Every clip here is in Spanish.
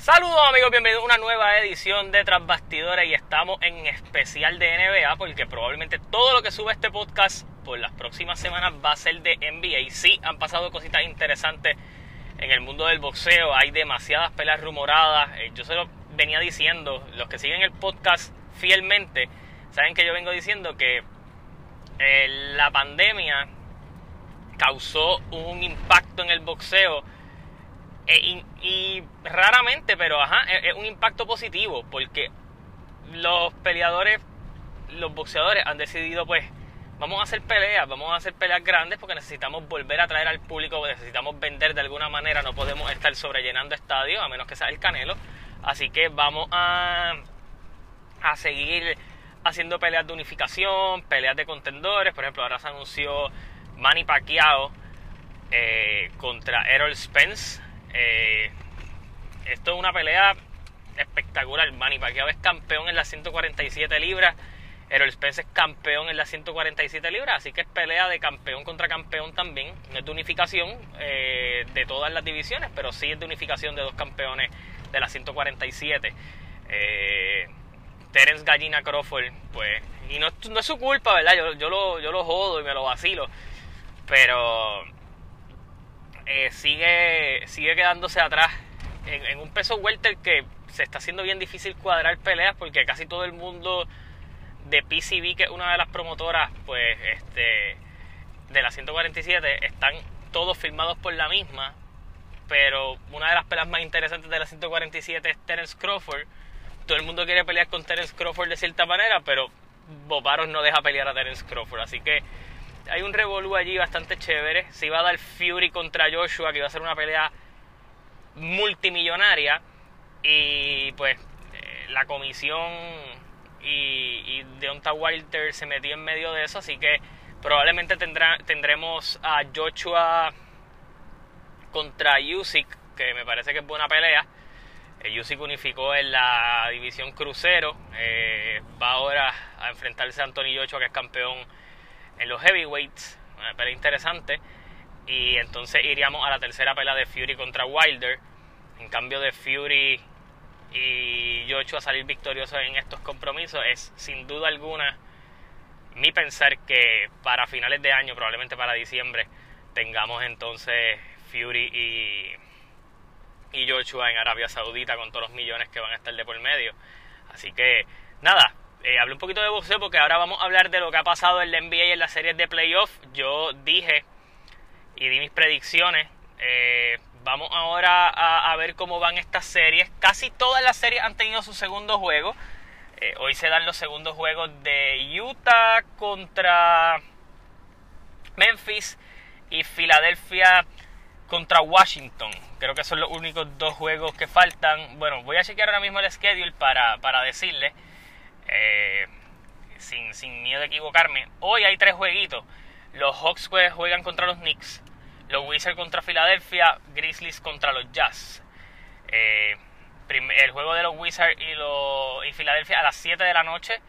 Saludos amigos, bienvenidos a una nueva edición de Tras Bastidores y estamos en especial de NBA porque probablemente todo lo que sube este podcast por las próximas semanas va a ser de NBA. Y sí, han pasado cositas interesantes en el mundo del boxeo, hay demasiadas peleas rumoradas. Eh, yo se lo venía diciendo, los que siguen el podcast fielmente, saben que yo vengo diciendo que eh, la pandemia causó un impacto en el boxeo e, y, raramente, pero ajá, es, es un impacto positivo porque los peleadores, los boxeadores han decidido pues vamos a hacer peleas, vamos a hacer peleas grandes porque necesitamos volver a traer al público, necesitamos vender de alguna manera, no podemos estar sobrellenando estadios a menos que sea el Canelo. Así que vamos a, a seguir haciendo peleas de unificación, peleas de contendores. Por ejemplo, ahora se anunció Manny Pacquiao eh, contra Errol Spence. Eh, esto es una pelea espectacular. Manny Pacquiao es campeón en las 147 libras. Errol Spence es campeón en las 147 libras, así que es pelea de campeón contra campeón también. No es de unificación eh, de todas las divisiones, pero sí es de unificación de dos campeones de las 147. Eh, Terence Gallina Crawford, pues, y no, es su culpa, ¿verdad? Yo, yo, lo, yo lo jodo y me lo vacilo, pero eh, sigue, sigue quedándose atrás en, un peso welter que se está haciendo bien difícil cuadrar peleas porque casi todo el mundo de PCB, que es una de las promotoras, pues, este, de la 147, están todos firmados por la misma, pero una de las peleas más interesantes de la 147 es Terence Crawford. Todo el mundo quiere pelear con Terence Crawford de cierta manera, pero Bobaros no deja pelear a Terence Crawford, así que hay un revolú allí bastante chévere. Se iba a dar Fury contra Joshua, que iba a ser una pelea multimillonaria. Y pues eh, la comisión y, y Deonta Wilder se metió en medio de eso, así que probablemente tendrá, tendremos a Joshua contra Usyk, que me parece que es buena pelea. Eh, Usyk unificó en la división crucero, eh, va ahora a enfrentarse a Anthony Joshua, que es campeón en los heavyweights, una pelea interesante. Y entonces iríamos a la tercera pelea de Fury contra Wilder. En cambio de Fury y Joshua a salir victorioso en estos compromisos es sin duda alguna mi pensar que para finales de año, probablemente para diciembre, tengamos entonces Fury y, y Joshua en Arabia Saudita con todos los millones que van a estar de por medio. Así que nada, eh, hablé un poquito de boxeo porque ahora vamos a hablar de lo que ha pasado en la NBA y en las series de playoff. Yo dije y di mis predicciones. Eh, Vamos ahora a, ver cómo van estas series. Casi todas las series han tenido su segundo juego. Eh, hoy se dan los segundos juegos de Utah contra Memphis y Filadelfia contra Washington. Creo que son los únicos dos juegos que faltan. Bueno, voy a chequear ahora mismo el schedule para, para decirle, eh, sin, sin miedo de equivocarme. Hoy hay tres jueguitos. Los Hawks juegan contra los Knicks los Wizards contra Filadelfia, Grizzlies contra los Jazz. Eh, el juego de los Wizards y, los, y Filadelfia a las 7 de la noche.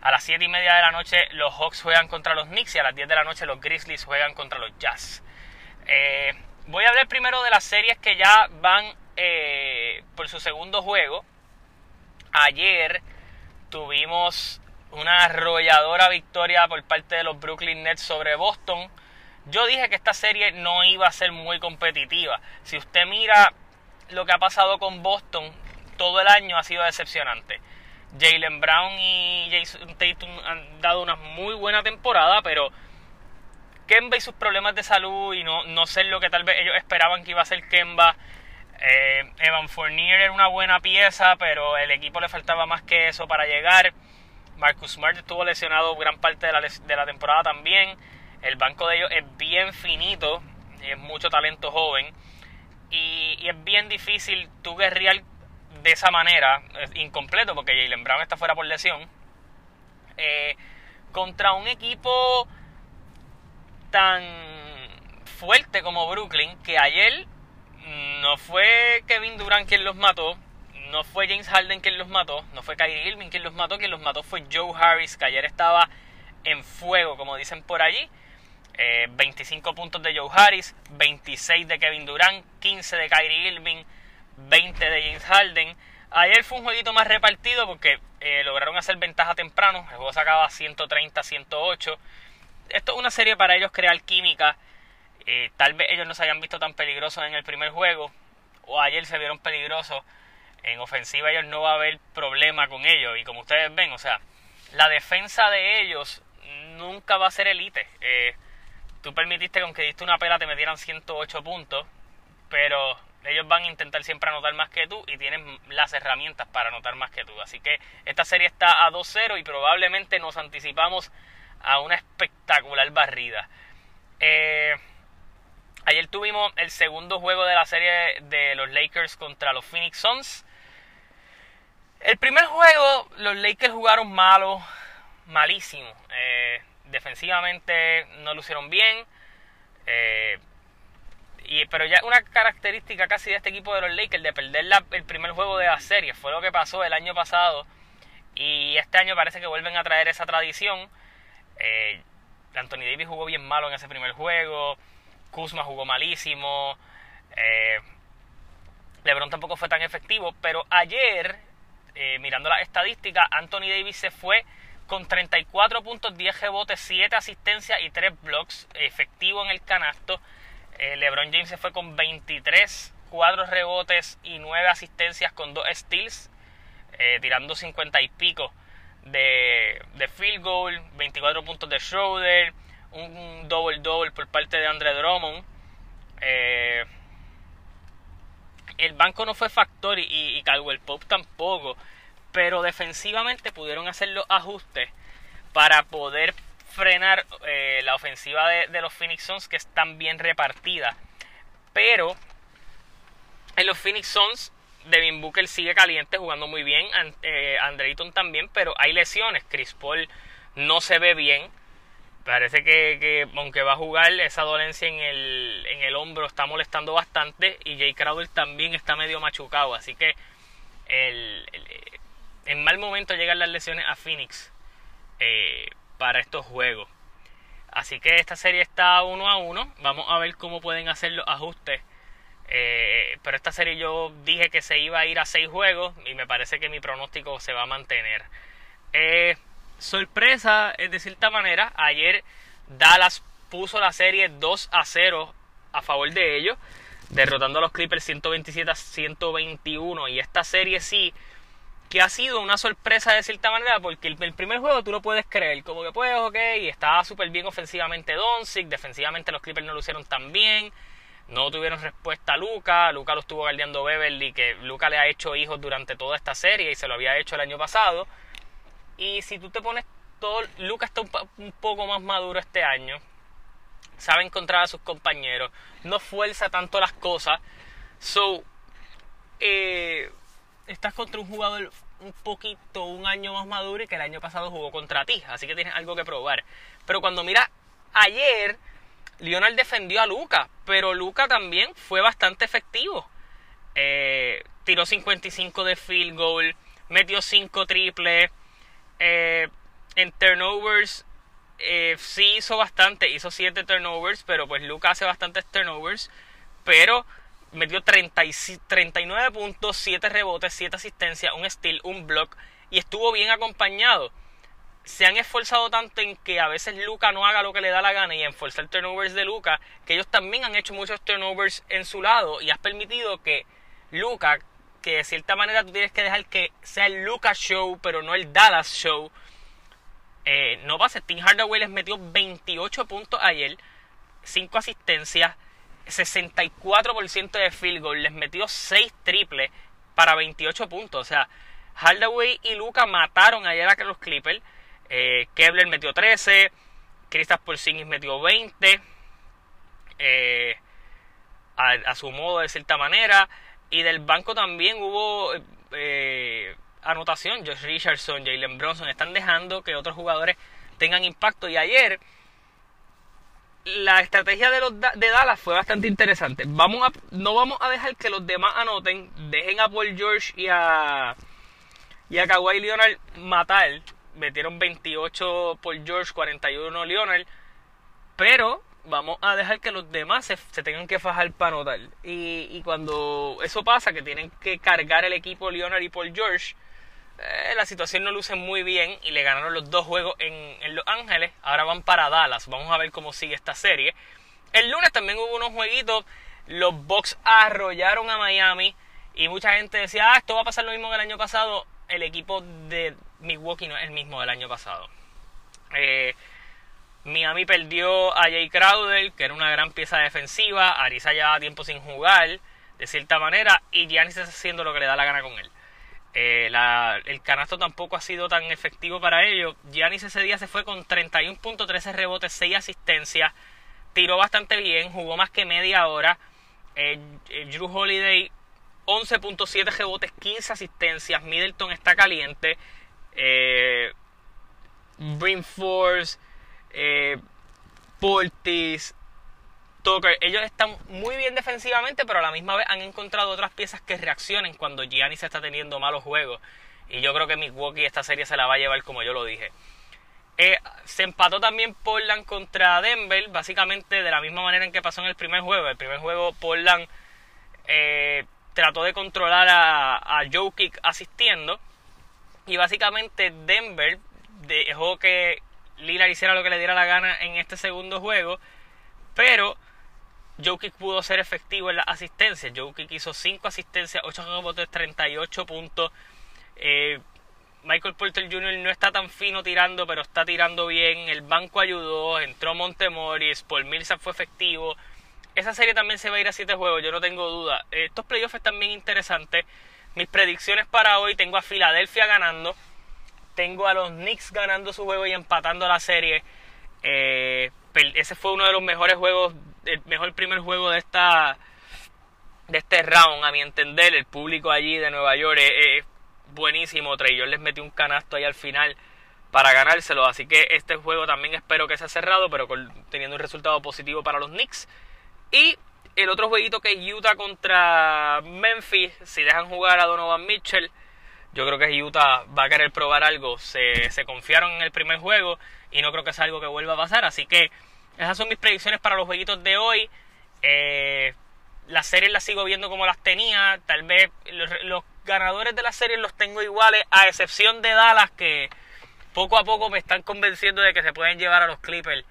A las 7 y media de la noche los Hawks juegan contra los Knicks y a las 10 de la noche los Grizzlies juegan contra los Jazz. Eh, voy a hablar primero de las series que ya van por su segundo juego. Ayer tuvimos una arrolladora victoria por parte de los Brooklyn Nets sobre Boston. Yo dije que esta serie no iba a ser muy competitiva. Si usted mira lo que ha pasado con Boston, todo el año ha sido decepcionante. Jalen Brown y Jason Tatum han dado una muy buena temporada, pero Kemba y sus problemas de salud y no, no ser lo que tal vez ellos esperaban que iba a ser Kemba. Eh, Evan Fournier era una buena pieza, pero el equipo le faltaba más que eso para llegar. Marcus Smart estuvo lesionado gran parte de la, temporada también. El banco de ellos es bien finito, es mucho talento joven y, es bien difícil tú guerrear de esa manera, incompleto porque Jalen Brown está fuera por lesión, eh, contra un equipo tan fuerte como Brooklyn que ayer no fue Kevin Durant quien los mató, no fue James Harden quien los mató, no fue Kyrie Irving quien los mató, quien los mató fue Joe Harris, que ayer estaba en fuego, como dicen por allí. 25 eh, puntos de Joe Harris, 26 de Kevin Durant, 15 de Kyrie Irving, 20 de James Harden. Ayer fue un jueguito más repartido porque eh, lograron hacer ventaja temprano. El juego se acaba 130-108. Esto es una serie para ellos crear química. Eh, tal vez ellos no se hayan visto tan peligrosos en el primer juego. O ayer se vieron peligrosos. En ofensiva ellos no va a haber problema con ellos. Y como ustedes ven, o sea, la defensa de ellos nunca va a ser elite. Eh, tú permitiste que aunque diste una pela te metieran 108 puntos. Pero ellos van a intentar siempre anotar más que tú y tienen las herramientas para anotar más que tú. Así que esta serie está a 2-0 y probablemente nos anticipamos a una espectacular barrida. Eh, el segundo juego de la serie de los Lakers contra los Phoenix Suns. El primer juego los Lakers jugaron malo, malísimo. Eh, defensivamente no lo hicieron bien. Eh, pero ya una característica casi de este equipo de los Lakers de perder el primer juego de la serie fue lo que pasó el año pasado y este año parece que vuelven a traer esa tradición. Eh, Anthony Davis jugó bien malo en ese primer juego, Kuzma jugó malísimo, eh, LeBron tampoco fue tan efectivo, pero ayer, eh, mirando las estadísticas, Anthony Davis se fue con 34 puntos, 10 rebotes, 7 asistencias y 3 blocks efectivo en el canasto. Eh, LeBron James se fue con 23, 4 rebotes y 9 asistencias con 2 steals, tirando 50 y pico de, field goal, 24 puntos de Schroeder, un double-double por parte de Andre Drummond. Eh, el banco no fue factor y, y Caldwell Pope tampoco, pero defensivamente pudieron hacer los ajustes para poder frenar eh, la ofensiva de, los Phoenix Suns que están bien repartida. Pero en los Phoenix Suns, Devin Booker sigue caliente, jugando muy bien. Eh, Andreyton también, pero hay lesiones. Chris Paul no se ve bien. Parece que, aunque va a jugar, esa dolencia en el, en el hombro está molestando bastante. Y Jay Crowder también está medio machucado. Así que el, en mal momento llegan las lesiones a Phoenix. Eh, para estos juegos. Así que esta serie está uno a uno. Vamos a ver cómo pueden hacer los ajustes. Eh, pero esta serie yo dije que se iba a ir a seis juegos y me parece que mi pronóstico se va a mantener. Eh, sorpresa, es de cierta manera, ayer Dallas puso la serie 2 a 0 a favor de ellos, derrotando a los Clippers 127 a 121. Y esta serie sí que ha sido una sorpresa de cierta manera porque el, primer juego tú lo puedes creer, como que pues ok, estaba súper bien ofensivamente Doncic, defensivamente los Clippers no lo hicieron tan bien, no tuvieron respuesta a Luca, Luca lo estuvo guardiando Beverly, que Luca le ha hecho hijos durante toda esta serie y se lo había hecho el año pasado, y si tú te pones todo, Luca está un, poco más maduro este año, sabe encontrar a sus compañeros, no fuerza tanto las cosas, so, eh, estás contra un jugador un poquito, un año más maduro y que el año pasado jugó contra ti. Así que tienes algo que probar. Pero cuando mira, ayer Lionel defendió a Luca, pero Luca también fue bastante efectivo. Eh, tiró 55 de field goal, metió 5 triples. Eh, en turnovers eh, sí hizo bastante, hizo 7 turnovers, pero pues Luca hace bastantes turnovers. Pero metió 30 39 puntos, 7 rebotes, 7 asistencias, un steal, un block y estuvo bien acompañado. Se han esforzado tanto en que a veces Luca no haga lo que le da la gana y en forzar turnovers de Luca, que ellos también han hecho muchos turnovers en su lado y has permitido que Luca, que de cierta manera tú tienes que dejar que sea el Luca Show, pero no el Dallas Show, eh, no pase. Tim Hardaway les metió 28 puntos ayer, 5 asistencias, 64% de field goal, les metió 6 triples para 28 puntos. O sea, Hardaway y Luca mataron ayer a los Clippers. Eh, Kevler metió 13, Kristaps Porzingis metió 20, eh, a, su modo de cierta manera. Y del banco también hubo eh, anotación. Josh Richardson, Jalen Bronson están dejando que otros jugadores tengan impacto. Y ayer la estrategia de, los, de Dallas fue bastante interesante. Vamos a, no vamos a dejar que los demás anoten. Dejen a Paul George y a, y a Kawhi Leonard matar. Metieron 28 Paul George, 41 Leonard. Pero vamos a dejar que los demás se, tengan que fajar para anotar. Y, y, cuando eso pasa, que tienen que cargar el equipo Leonard y Paul George, eh, la situación no luce muy bien y le ganaron los dos juegos en, en, Los Ángeles. Ahora van para Dallas. Vamos a ver cómo sigue esta serie. El lunes también hubo unos jueguitos. Los Bucks arrollaron a Miami. Y mucha gente decía, ah, esto va a pasar lo mismo que el año pasado. El equipo de Milwaukee no es el mismo del año pasado. Eh, Miami perdió a Jay Crowder, que era una gran pieza defensiva. Arisa llevaba tiempo sin jugar, de cierta manera. Y Giannis está haciendo lo que le da la gana con él. Eh, el canasto tampoco ha sido tan efectivo para ellos. Giannis ese día se fue con 31.13 rebotes, 6 asistencias. Tiró bastante bien, jugó más que media hora. Eh, eh, Drew Holiday 11.7 rebotes, 15 asistencias. Middleton está caliente. Eh, Brim Force, Portis, ellos están muy bien defensivamente, pero a la misma vez han encontrado otras piezas que reaccionen cuando Giannis está teniendo malos juegos. Y yo creo que Milwaukee esta serie se la va a llevar como yo lo dije. Eh, se empató también Portland contra Denver, básicamente de la misma manera en que pasó en el primer juego. El primer juego Portland eh, trató de controlar a, a Jokic asistiendo. Y básicamente Denver dejó que Lillard hiciera lo que le diera la gana en este segundo juego. Pero Jokic pudo ser efectivo en la asistencia. Jokic hizo 5 asistencias, 8 rebotes, 38 puntos. Eh, Michael Porter Jr. no está tan fino tirando, pero está tirando bien. El banco ayudó, entró Montemoris, Paul Millsap fue efectivo. Esa serie también se va a ir a 7 juegos, yo no tengo duda. Estos playoffs están bien interesantes. Mis predicciones para hoy, tengo a Filadelfia ganando. Tengo a los Knicks ganando su juego y empatando la serie. Eh, ese fue uno de los mejores juegos el mejor primer juego de esta de este round, a mi entender. El público allí de Nueva York es, buenísimo. Trey les metí un canasto ahí al final para ganárselo. Así que este juego también espero que sea cerrado, pero teniendo un resultado positivo para los Knicks. Y el otro jueguito que es Utah contra Memphis. Si dejan jugar a Donovan Mitchell, yo creo que Utah va a querer probar algo. Se, confiaron en el primer juego y no creo que sea algo que vuelva a pasar. Así que esas son mis predicciones para los jueguitos de hoy. Eh, las series las sigo viendo como las tenía. Tal vez los, ganadores de las series los tengo iguales, a excepción de Dallas, que poco a poco me están convenciendo de que se pueden llevar a los Clippers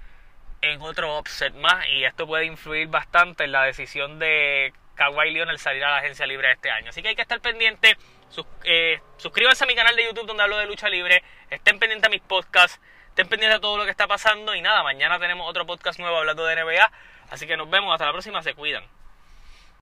en otro offset más. Y esto puede influir bastante en la decisión de Kawhi Leonard salir a la agencia libre este año. Así que hay que estar pendiente. Eh, suscríbanse a mi canal de YouTube donde hablo de lucha libre. Estén pendientes a mis podcasts. Estén pendientes de todo lo que está pasando y nada, mañana tenemos otro podcast nuevo hablando de NBA. Así que nos vemos, hasta la próxima, se cuidan.